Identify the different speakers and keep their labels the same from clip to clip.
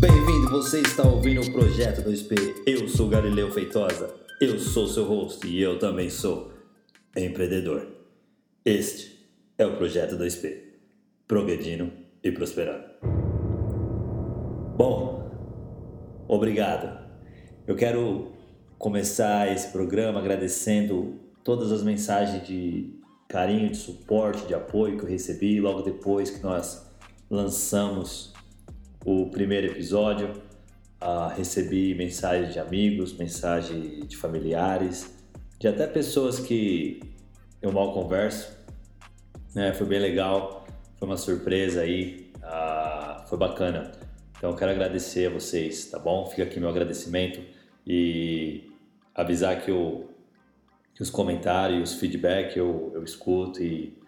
Speaker 1: Bem-vindo, você está ouvindo o Projeto 2P. Eu sou Galileu Feitosa, eu sou seu host e eu também sou empreendedor. Este é o Projeto 2P, progredindo e prosperando. Bom, obrigado. Eu quero começar esse programa agradecendo todas as mensagens de carinho, de suporte, de apoio que eu recebi logo depois que nós lançamos o primeiro episódio. Uh, recebi mensagens de amigos, mensagens de familiares, de até pessoas que eu mal converso. Né? Foi bem legal, foi uma surpresa aí, uh, foi bacana. Então eu quero agradecer a vocês, tá bom? Fica aqui meu agradecimento e avisar que, eu, que os comentários, os feedback eu, eu escuto e,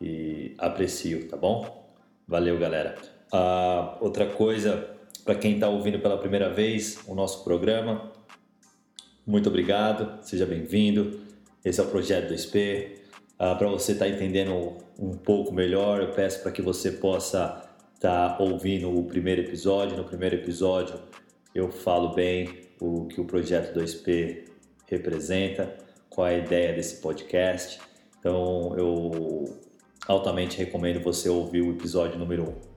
Speaker 1: e aprecio, tá bom? Valeu, galera. Uh, outra coisa, para quem está ouvindo pela primeira vez o nosso programa, muito obrigado, seja bem-vindo. Esse é o Projeto 2P. Uh, ah, para você estar tá entendendo um pouco melhor, eu peço para que você possa estar tá ouvindo o primeiro episódio. No primeiro episódio, eu falo bem o que o Projeto 2P representa, qual é a ideia desse podcast. Então, eu altamente recomendo você ouvir o episódio número 1. Um.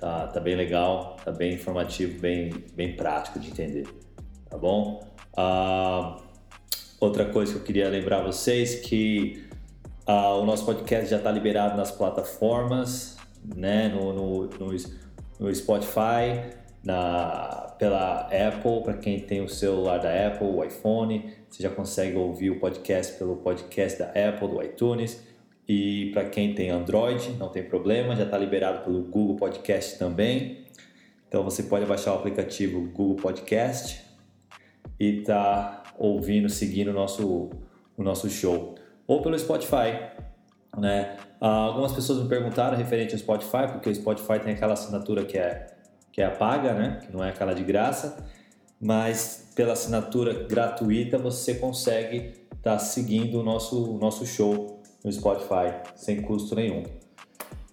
Speaker 1: Tá, tá bem legal, tá bem informativo, bem, bem prático de entender, tá bom? Ah, outra coisa que eu queria lembrar vocês que ah, o nosso podcast já está liberado nas plataformas, né, no, no, no, no Spotify, na, pela Apple, para quem tem o celular da Apple, o iPhone, você já consegue ouvir o podcast pelo podcast da Apple, do iTunes. E para quem tem Android, não tem problema, já está liberado pelo Google Podcast também. Então você pode baixar o aplicativo Google Podcast e tá ouvindo, seguindo o nosso, o nosso show. Ou pelo Spotify. Né? Ah, algumas pessoas me perguntaram referente ao Spotify, porque o Spotify tem aquela assinatura que é, que é a paga, né? que não é aquela de graça, mas pela assinatura gratuita você consegue estar tá seguindo o nosso, o nosso show no Spotify sem custo nenhum.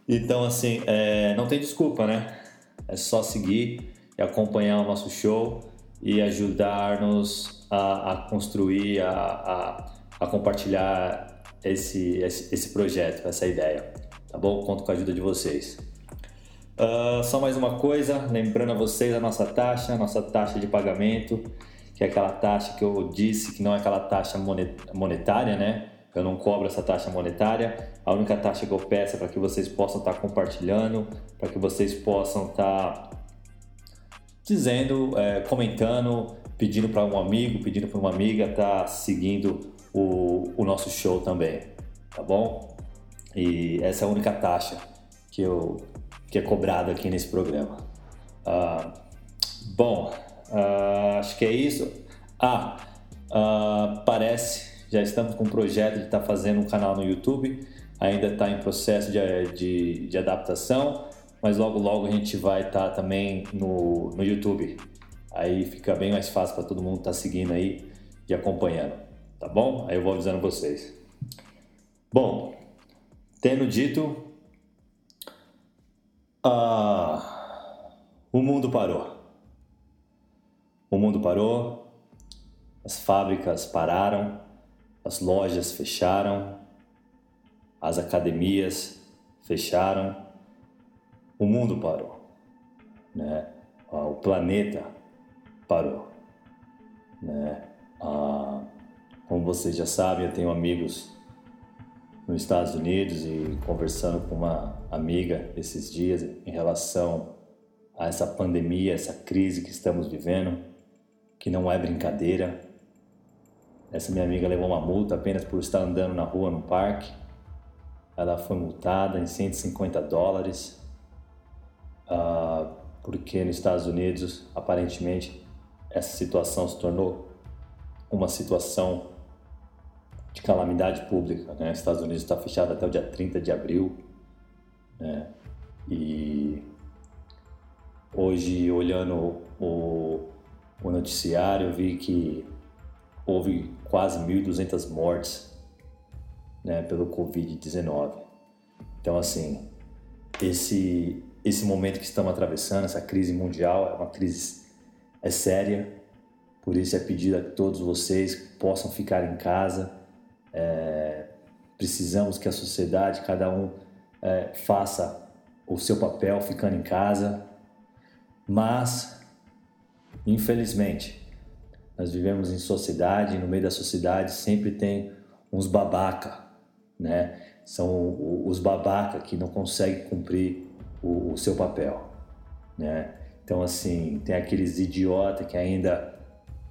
Speaker 1: Então, assim, é, não tem desculpa, né? É só seguir e acompanhar o nosso show e ajudar-nos a, a, construir, a, a, a compartilhar esse, esse, esse, projeto, essa ideia. Tá bom? Conto com a ajuda de vocês. Uh, só mais uma coisa, lembrando a vocês a nossa taxa, a nossa taxa de pagamento, que é aquela taxa que eu disse que não é aquela taxa monetária, né? Eu não cobro essa taxa monetária. A única taxa que eu peço é para que vocês possam estar compartilhando, para que vocês possam estar dizendo, é, comentando, pedindo para um amigo, pedindo para uma amiga estar tá seguindo o, o nosso show também, tá bom? E essa é a única taxa que, eu, que é cobrada aqui nesse programa. Ah, bom, ah, acho que é isso. Ah, ah parece já estamos com um projeto de estar tá fazendo um canal no YouTube, ainda está em processo de, de, de, adaptação, mas logo logo a gente vai estar tá também no, no YouTube. Aí fica bem mais fácil para todo mundo estar tá seguindo aí e acompanhando, tá bom? Aí eu vou avisando vocês. Bom, tendo dito, ah, o mundo parou. O mundo parou, as fábricas pararam, as lojas fecharam, as academias fecharam, o mundo parou, né? o planeta parou. Né? Ah, como vocês já sabem, eu tenho amigos nos Estados Unidos e conversando com uma amiga esses dias em relação a essa pandemia, essa crise que estamos vivendo, que não é brincadeira, essa minha amiga levou uma multa apenas por estar andando na rua no parque. Ela foi multada em 150 dólares, uh, porque nos Estados Unidos, aparentemente, essa situação se tornou uma situação de calamidade pública. Né? Os Estados Unidos está fechado até o dia 30 de abril. Né? E hoje, olhando o, o noticiário, vi que houve quase 1.200 mortes né, pelo Covid-19. Então, assim, esse, esse momento que estamos atravessando, essa crise mundial, é uma crise é séria. Por isso é pedido a que todos vocês possam ficar em casa. É, precisamos que a sociedade, cada um é, faça o seu papel ficando em casa. Mas, infelizmente, nós vivemos em sociedade e no meio da sociedade sempre tem uns babaca, né? São os babaca que não conseguem cumprir o, o seu papel, né? Então, assim, tem aqueles idiota que ainda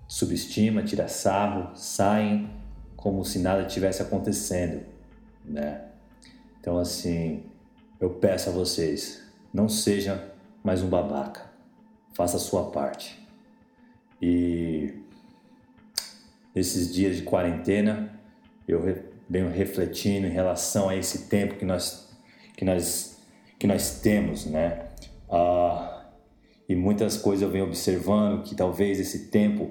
Speaker 1: subestima, tira sarro, saem como se nada tivesse acontecendo, né? Então, assim, eu peço a vocês, não seja mais um babaca, faça a sua parte. E nesses dias de quarentena, eu venho refletindo em relação a esse tempo que nós que nós que nós temos, né? Ah, e muitas coisas eu venho observando que talvez esse tempo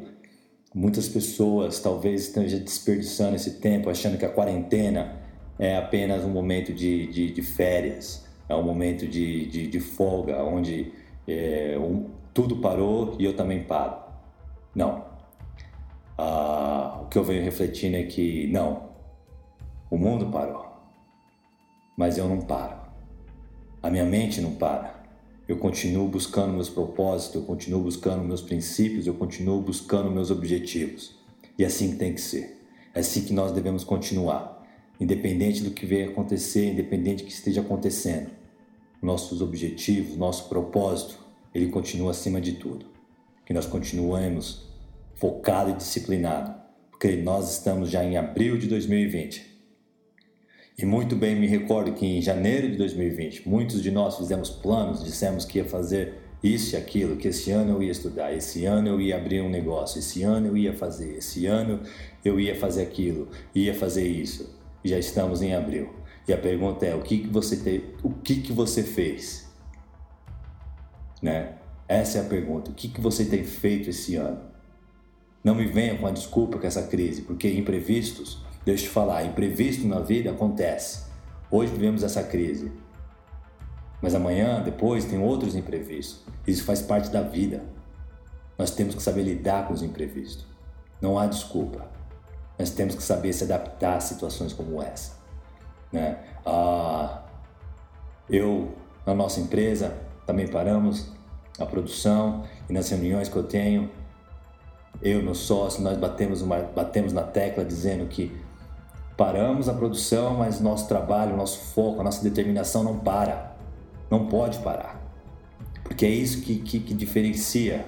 Speaker 1: muitas pessoas talvez estejam desperdiçando esse tempo achando que a quarentena é apenas um momento de, de, de férias, é um momento de, de, de folga, onde é, um, tudo parou e eu também paro. Não. Ah, o que eu venho refletindo é que, não, o mundo parou, mas eu não paro. A minha mente não para. Eu continuo buscando meus propósitos, eu continuo buscando meus princípios, eu continuo buscando meus objetivos. E é assim que tem que ser. É assim que nós devemos continuar independente do que venha acontecer, independente do que esteja acontecendo. Nossos objetivos, nosso propósito, ele continua acima de tudo. Que nós continuemos focado e disciplinado, nós estamos já em abril de 2020. E muito bem me recordo que em janeiro de 2020, muitos de nós fizemos planos, dissemos que ia fazer isso e aquilo, que esse ano eu ia estudar, esse ano eu ia abrir um negócio, esse ano eu ia fazer, esse ano eu ia fazer aquilo, ia fazer isso já estamos em abril. E a pergunta é: o que, que você tem, o que, que você fez? Né? Essa é a pergunta. O que, que você tem feito esse ano? Não me venha com a desculpa com essa crise, porque imprevistos, deixa eu te falar, imprevisto na vida acontece. Hoje vivemos essa crise. Mas amanhã, depois, tem outros imprevistos. Isso faz parte da vida. Nós temos que saber lidar com os imprevistos. Não há desculpa. Nós temos que saber se adaptar a situações como essa. Né? Ah, eu, na nossa empresa, também paramos a produção e nas reuniões que eu tenho, eu, meu sócio, nós batemos, uma, batemos na tecla dizendo que paramos a produção, mas nosso trabalho, nosso foco, a nossa determinação não para. Não pode parar. Porque é isso que, que, que diferencia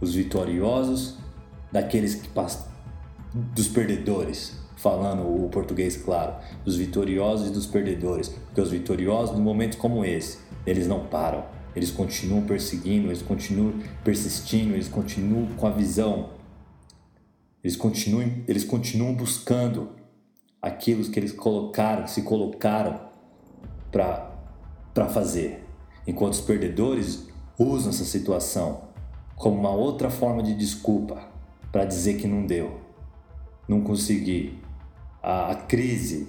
Speaker 1: os vitoriosos daqueles que dos perdedores, falando o português claro, dos vitoriosos e dos perdedores, porque os vitoriosos, em momentos como esse, eles não param, eles continuam perseguindo, eles continuam persistindo, eles continuam com a visão, eles continuam, eles continuam buscando aquilo que eles colocaram, se colocaram para fazer, enquanto os perdedores usam essa situação como uma outra forma de desculpa para dizer que não deu. Não consegui, a, a crise,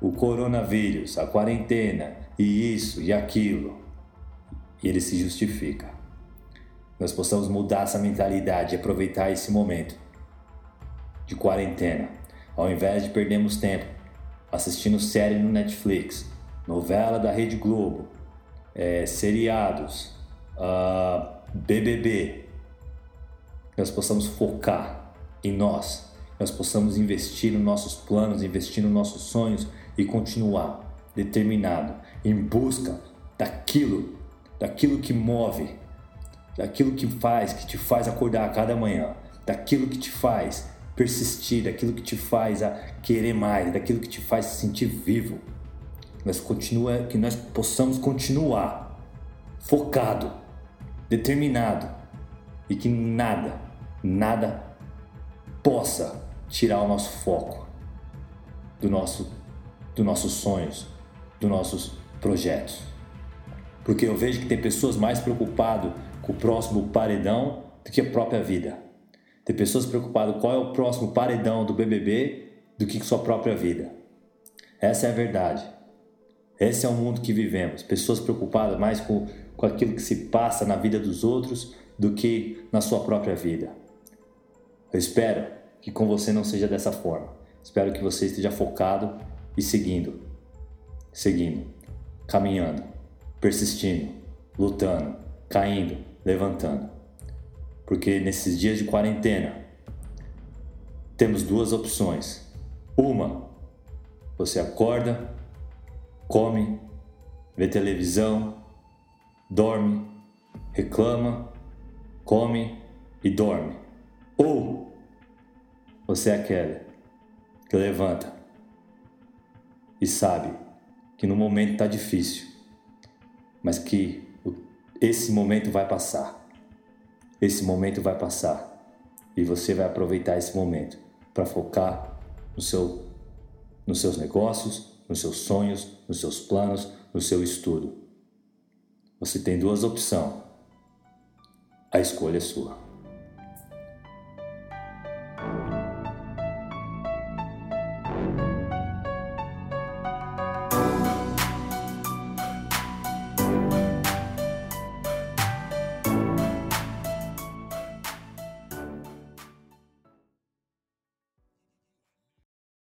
Speaker 1: o coronavírus, a quarentena e isso e aquilo, e ele se justifica. Nós possamos mudar essa mentalidade e aproveitar esse momento de quarentena, ao invés de perdermos tempo assistindo série no Netflix, novela da Rede Globo, é, seriados, uh, ah, BBB, nós possamos focar em nós nós possamos investir nos nossos planos, investir nos nossos sonhos e continuar determinado em busca daquilo, daquilo que move, daquilo que faz, que te faz acordar a cada manhã, daquilo que te faz persistir, daquilo que te faz a querer mais, daquilo que te faz se sentir vivo. Nós continua, que nós possamos continuar focado, determinado e que nada, nada possa tirar o nosso foco do nosso, dos nossos sonhos, dos nossos projetos. Porque eu vejo que tem pessoas mais preocupadas com o próximo paredão do que a própria vida. Tem pessoas preocupadas qual é o próximo paredão do BBB do que com sua própria vida. Essa é a verdade. Esse é o mundo que vivemos. Pessoas preocupadas mais com, com aquilo que se passa na vida dos outros do que na sua própria vida. Eu espero que com você não seja dessa forma. Espero que você esteja focado e seguindo, seguindo, caminhando, persistindo, lutando, caindo, levantando. Porque nesses dias de quarentena temos duas opções. Uma, você acorda, come, vê televisão, dorme, reclama, come e dorme. Ou você é aquele que levanta e sabe que no momento está difícil, mas que esse momento vai passar. Esse momento vai passar e você vai aproveitar esse momento para focar no seu, nos seus negócios, nos seus sonhos, nos seus planos, no seu estudo. Você tem duas opções. A escolha é sua.